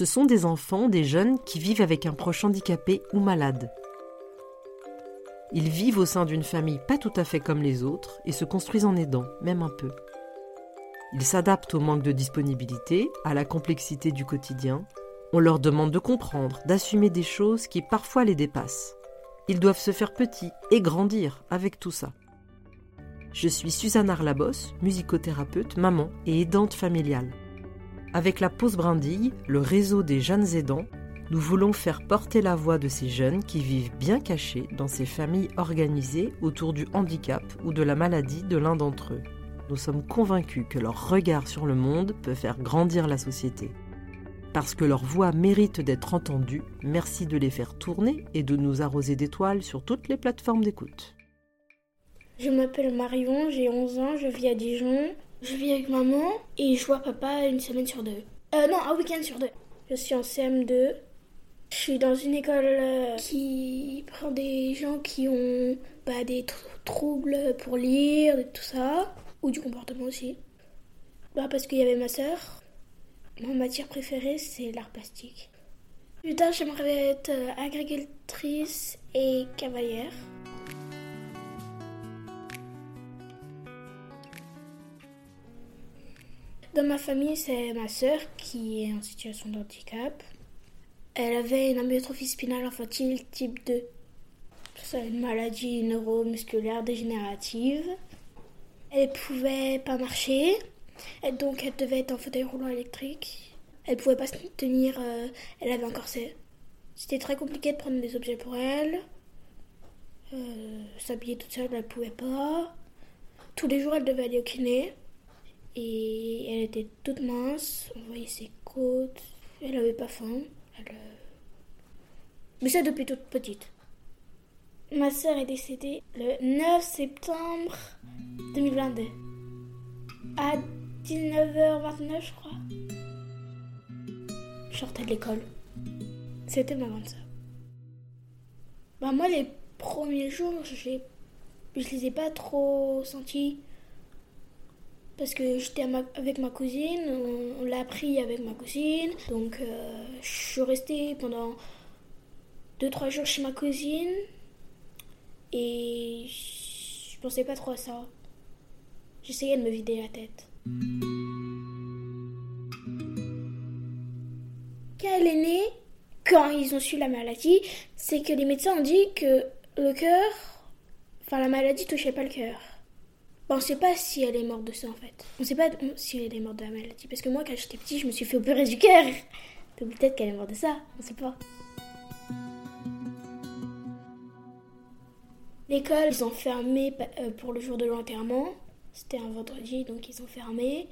Ce sont des enfants, des jeunes qui vivent avec un proche handicapé ou malade. Ils vivent au sein d'une famille pas tout à fait comme les autres et se construisent en aidant, même un peu. Ils s'adaptent au manque de disponibilité, à la complexité du quotidien. On leur demande de comprendre, d'assumer des choses qui parfois les dépassent. Ils doivent se faire petits et grandir avec tout ça. Je suis Suzanne Arlabos, musicothérapeute, maman et aidante familiale. Avec la pause brindille, le réseau des jeunes aidants, nous voulons faire porter la voix de ces jeunes qui vivent bien cachés dans ces familles organisées autour du handicap ou de la maladie de l'un d'entre eux. Nous sommes convaincus que leur regard sur le monde peut faire grandir la société. Parce que leur voix mérite d'être entendue, merci de les faire tourner et de nous arroser d'étoiles sur toutes les plateformes d'écoute. Je m'appelle Marion, j'ai 11 ans, je vis à Dijon. Je vis avec maman et je vois papa une semaine sur deux. Euh, non, un week-end sur deux. Je suis en CM2. Je suis dans une école euh, qui prend des gens qui ont bah, des troubles pour lire et tout ça, ou du comportement aussi. Bah, parce qu'il y avait ma sœur Mon matière préférée, c'est l'art plastique. Plus tard, j'aimerais être euh, agricultrice et cavalière. Dans ma famille, c'est ma sœur qui est en situation de handicap. Elle avait une amyotrophie spinale infantile type 2. C'est une maladie neuromusculaire dégénérative. Elle pouvait pas marcher, donc elle devait être en fauteuil roulant électrique. Elle pouvait pas se tenir, euh, elle avait un corset. C'était très compliqué de prendre des objets pour elle. Euh, S'habiller toute seule, elle pouvait pas. Tous les jours, elle devait aller au kiné. Et elle était toute mince, on voyait ses côtes. Elle avait pas faim. Elle, euh, Mais ça depuis toute petite. Ma sœur est décédée le 9 septembre 2022. À 19h29, je crois. Je sortais de l'école. C'était ma grande sœur. Bah moi, les premiers jours, je les ai pas trop sentis. Parce que j'étais avec ma cousine, on, l'a appris avec ma cousine. Donc euh, je suis restée pendant 2-3 jours chez ma cousine. Et je pensais pas trop à ça. J'essayais de me vider la tête. Quand elle est née, quand ils ont su la maladie, c'est que les médecins ont dit que le cœur, enfin la maladie touchait pas le cœur. On ne sait pas si elle est morte de ça en fait. On ne sait pas si elle est morte de la maladie. Parce que moi, quand j'étais petit, je me suis fait opérer du cœur. Donc peut-être qu'elle est morte de ça. On ne sait pas. L'école, ils ont fermé euh, pour le jour de l'enterrement. C'était un vendredi, donc ils ont fermé.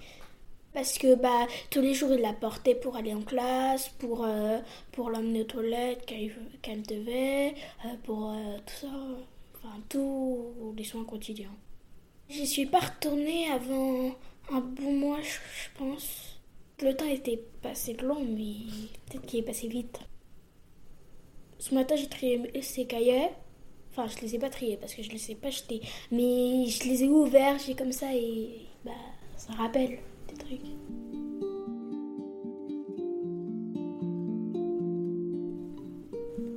Parce que bah, tous les jours, ils la portaient pour aller en classe, pour, euh, pour l'emmener aux toilettes qu'elle devait, euh, pour tout ça. Enfin, tous les soins quotidiens. J'y suis pas retournée avant un bon mois, je pense. Le temps était passé long, mais peut-être qu'il est passé vite. Ce matin, j'ai trié ses cahiers. Enfin, je les ai pas triés parce que je les ai pas jetés. Mais je les ai ouverts, j'ai comme ça et bah ça rappelle des trucs.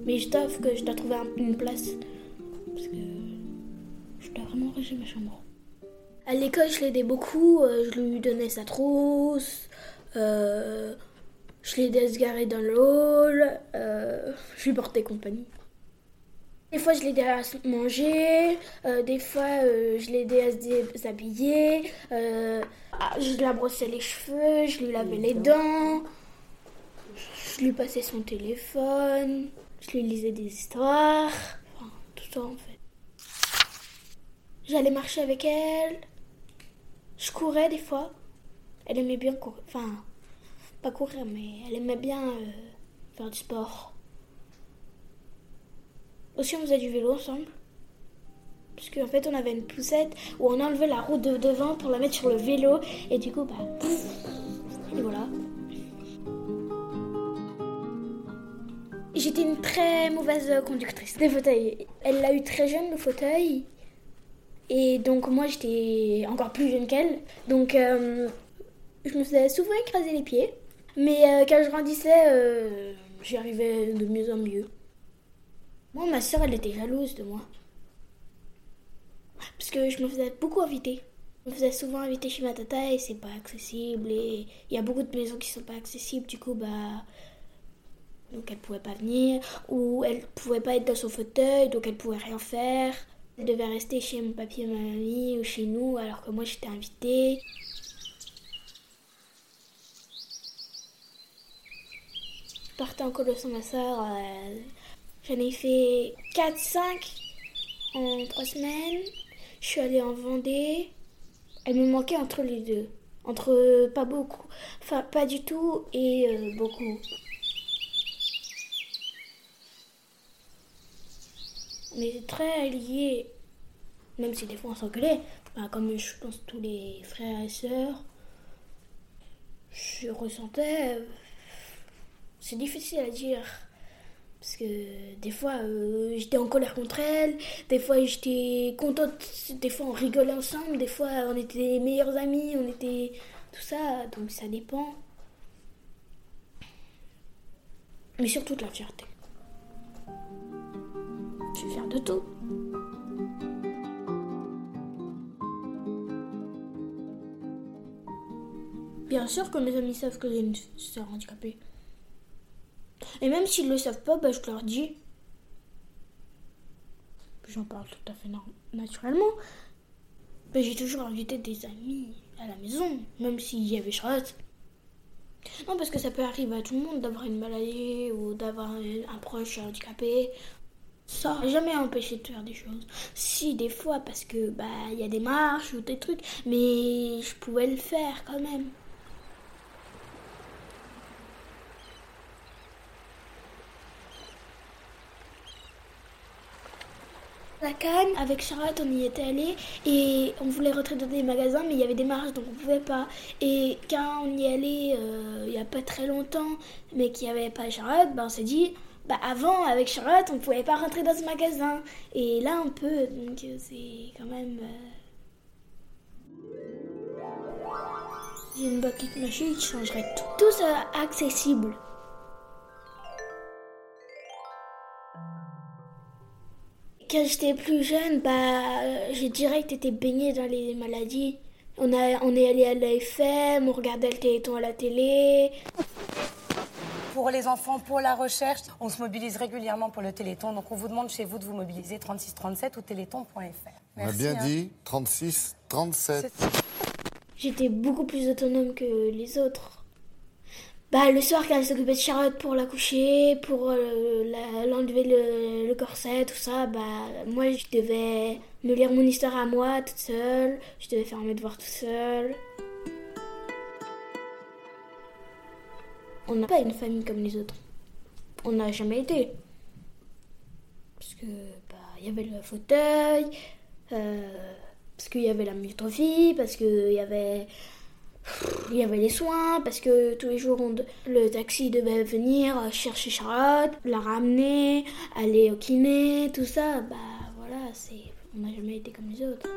Mais je dois, que je dois trouver une place parce que je dois vraiment ranger ma chambre. À l'école, je l'aidais beaucoup. Euh, je lui donnais sa trousse. Euh, je l'aidais à se garer dans le hall. Euh, je lui portais compagnie. Des fois, je l'aidais à manger. Euh, des fois, je l'aidais à se déshabiller. Je la brossais les cheveux. Je lui lavais les dents. Je lui passais son téléphone. Je lui lisais des histoires. Enfin, tout ça, en fait. J'allais marcher avec elle. Je courais des fois. Elle aimait bien courir. Enfin, pas courir, mais elle aimait bien faire du sport. Aussi, on faisait du vélo ensemble. Parce qu'en fait, on avait une poussette où on enlevait la roue de devant pour la mettre sur le vélo. Et du coup, bah. Et voilà. J'étais une très mauvaise conductrice des fauteuils. Elle l'a eu très jeune, le fauteuil. Et donc, moi, j'étais encore plus jeune qu'elle. Donc, euh, je me faisais souvent écraser les pieds Mais euh, quand je grandissais, euh, j'y arrivais de mieux en mieux. Moi, ma soeur, elle était jalouse de moi. Parce que je me faisais beaucoup inviter. Je me faisais souvent inviter chez ma tata et c'est pas accessible. Et il y a beaucoup de maisons qui sont pas accessibles. Du coup, bah. Donc elle pouvait pas venir. Ou elle pouvait pas être dans son fauteuil, donc elle pouvait rien faire. Elle devait rester chez mon papier et ma mamie ou chez nous alors que moi j'étais invitée. Je partais en colo sans ma soeur. euh, J'en ai fait 4-5 en 3 semaines. Je suis allée en Vendée. Elle me manquait entre les deux. Entre pas beaucoup, enfin pas du tout et euh, beaucoup. On était très liés, même si des fois on s'engueulait. Bah, comme je pense tous les frères et sœurs, je ressentais. euh, C'est difficile à dire. Parce que des fois, euh, j'étais en colère contre elle, des fois, j'étais contente, des fois, on rigolait ensemble, des fois, on était les meilleurs amis, on était tout ça, donc ça dépend. Mais surtout la fierté. Suis fière de tout. Bien sûr que mes amis savent que j'ai une soeur handicapée. Et même s'ils le savent pas, bah, je leur dis. J'en parle tout à fait naturellement. Bah, j'ai toujours invité des amis à la maison, même s'il y avait Charlotte. Non, parce que ça peut arriver à tout le monde d'avoir une maladie ou d'avoir un proche handicapé. Ça n'a jamais empêché de faire des choses. Si, des fois, parce que bah il y a des marches ou des trucs, mais je pouvais le faire quand même. La Cannes, avec Charlotte, on y était allé et on voulait rentrer dans des magasins, mais il y avait des marches donc on pouvait pas. Et quand on y allait euh, il y a pas très longtemps, mais qu'il n'y avait pas Charlotte, ben on s'est dit, bah avant avec Charlotte, on pouvait pas rentrer dans ce magasin. Et là on peut, donc euh, c'est quand même. euh, J'ai une bucket machine qui changerait tout. Tout accessible. Quand j'étais plus jeune, bah, euh, j'ai direct été baignée dans les maladies. On, a, on est allé à l'AFM, on regardait le téléthon à la télé. Pour les enfants, pour la recherche, on se mobilise régulièrement pour le Téléthon. Donc on vous demande chez vous de vous mobiliser 3637 ou téléthon.fr. On a bien hein. dit 36, 37. J'étais beaucoup plus autonome que les autres. Bah, le soir, quand elle s'occupait de Charlotte pour la coucher, pour euh, l'enlever le, le corset, tout ça, bah, moi, je devais me lire mon histoire à moi, toute seule. Je devais faire mes devoirs toute seule. On n'a pas une famille comme les autres. On n'a jamais été. Parce que, bah, y avait le fauteuil, euh, parce qu'il y avait la myotrophie, parce qu'il y avait il y avait les soins parce que tous les jours on le taxi devait venir chercher Charlotte, la ramener, aller au kiné, tout ça. Bah voilà, c'est on n'a jamais été comme les autres.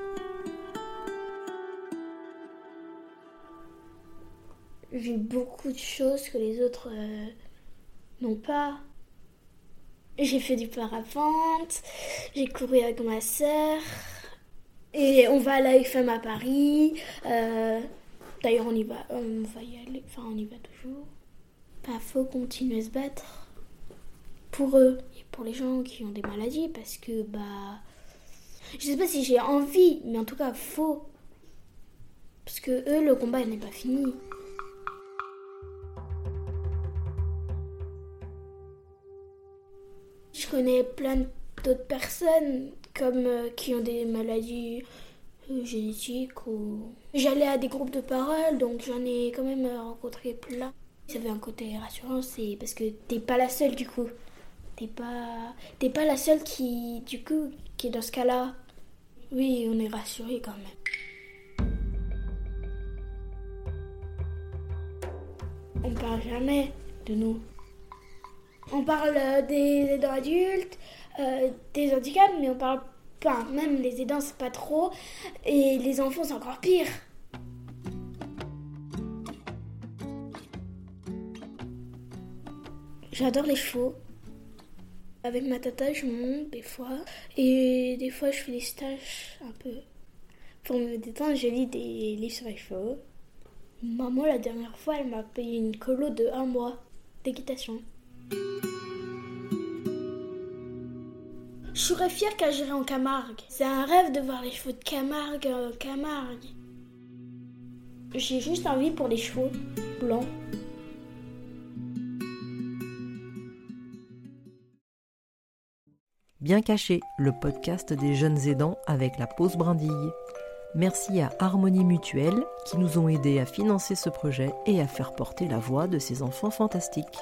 J'ai beaucoup de choses que les autres euh, n'ont pas. J'ai fait du parapente, j'ai couru avec ma sœur, et on va à la FM à Paris. euh, D'ailleurs, on y va, on va y aller, enfin, on y va toujours. Bah, faut continuer à se battre pour eux et pour les gens qui ont des maladies parce que, bah, je sais pas si j'ai envie, mais en tout cas, faut. Parce que eux, le combat n'est pas fini. Connais plein d'autres personnes comme euh, qui ont des maladies euh, génétiques ou j'allais à des groupes de parole donc j'en ai quand même euh, rencontré plein. Ça avait un côté rassurant c'est parce que t'es pas la seule du coup. T'es pas t'es pas la seule qui du coup qui est dans ce cas-là. Oui, on est rassuré quand même. On parle jamais de nous. On parle euh, des aidants adultes, euh, des handicaps, mais on parle pas. Même les aidants, c'est pas trop. Et les enfants, c'est encore pire. J'adore les chevaux. Avec ma tata, je monte des fois. Et des fois, je fais des stages un peu. Pour me détendre, je lis des livres sur les chevaux. Maman, la dernière fois, elle m'a payé une colo de un mois d'équitation. Je serais fière quand j'irai en Camargue. C'est un rêve de voir les chevaux de Camargue en Camargue. J'ai juste envie pour les chevaux blancs. Bien caché, le podcast des jeunes aidants avec la pause brindille. Merci à Harmonie Mutuelle qui nous ont aidés à financer ce projet et à faire porter la voix de ces enfants fantastiques.